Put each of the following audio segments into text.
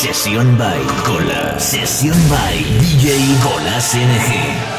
Sesión by Cola. Sesión by DJ Bolas NG.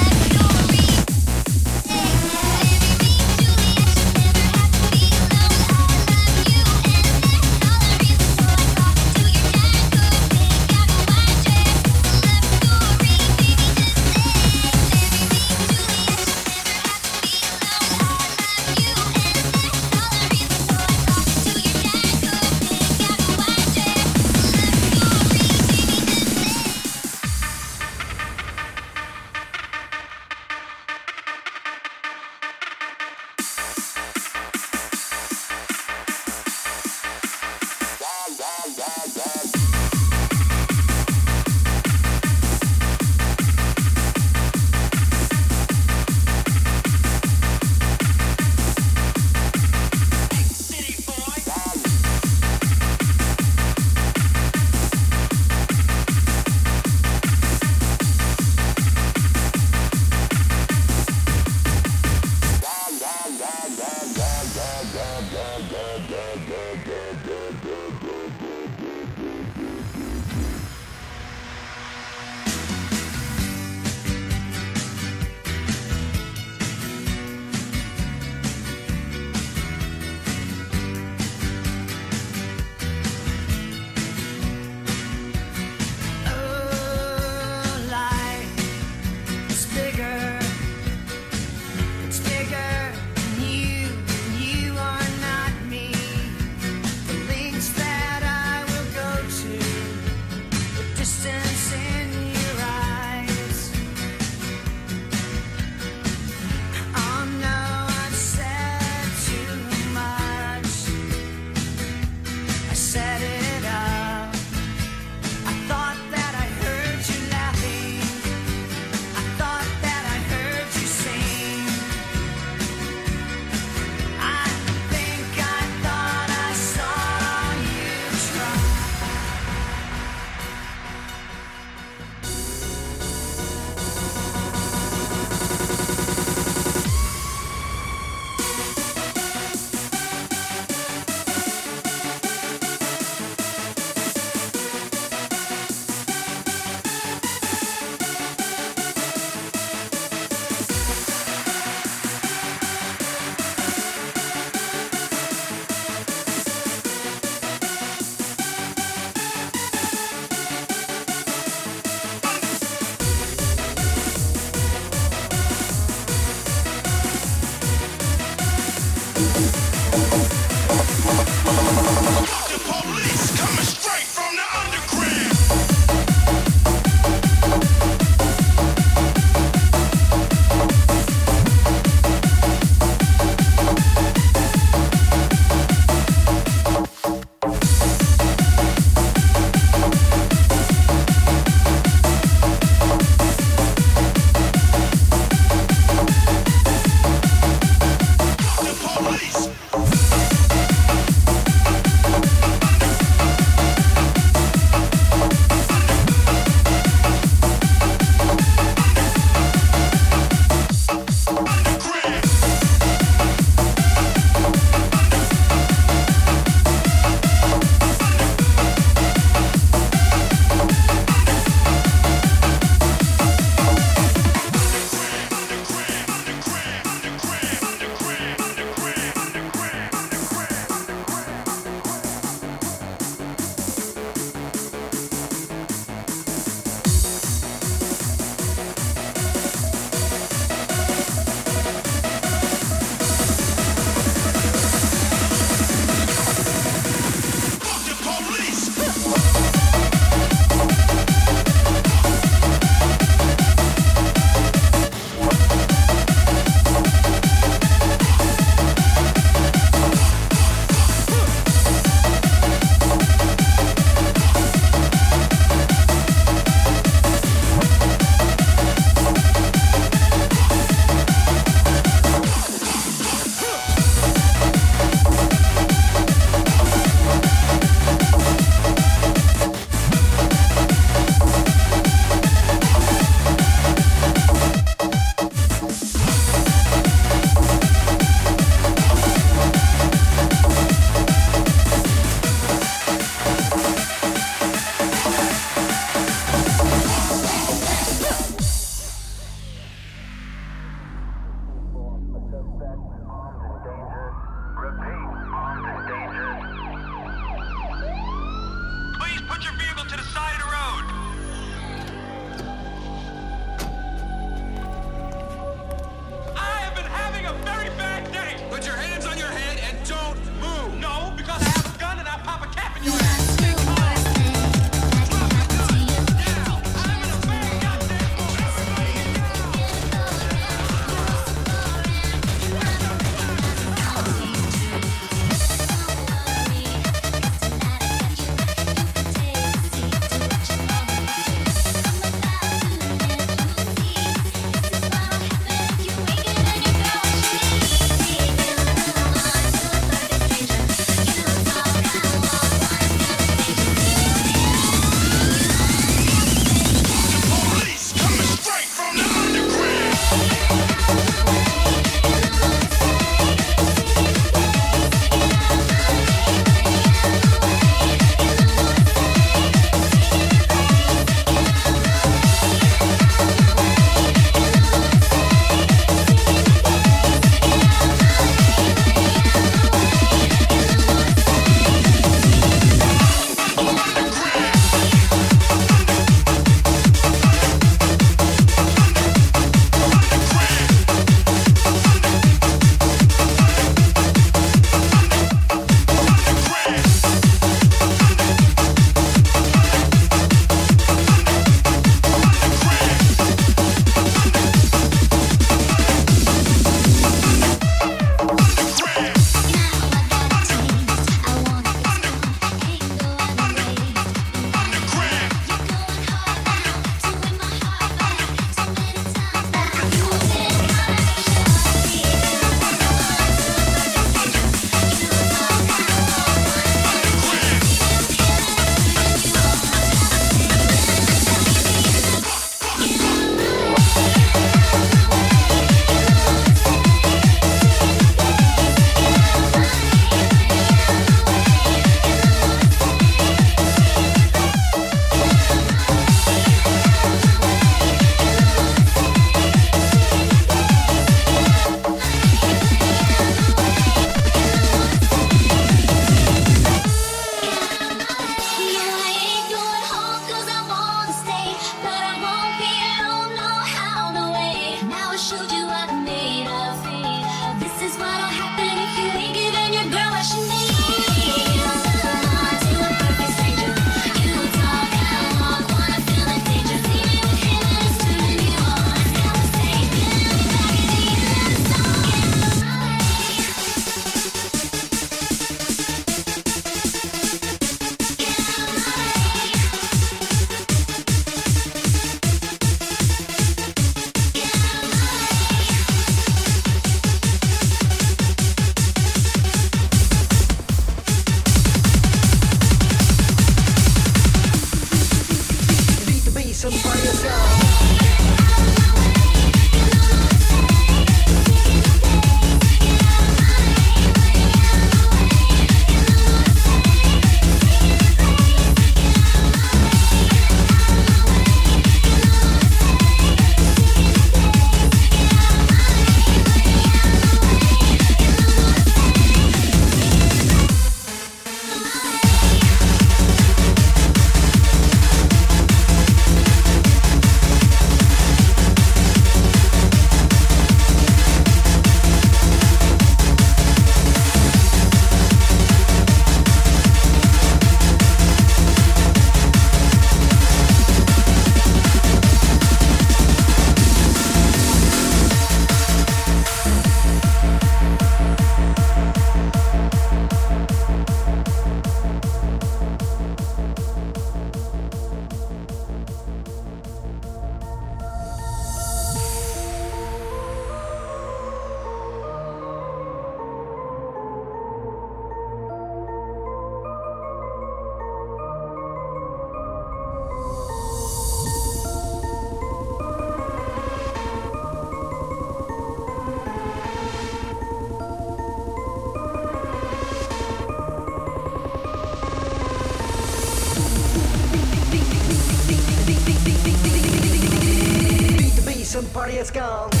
gone.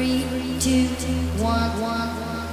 Three, two, one, one.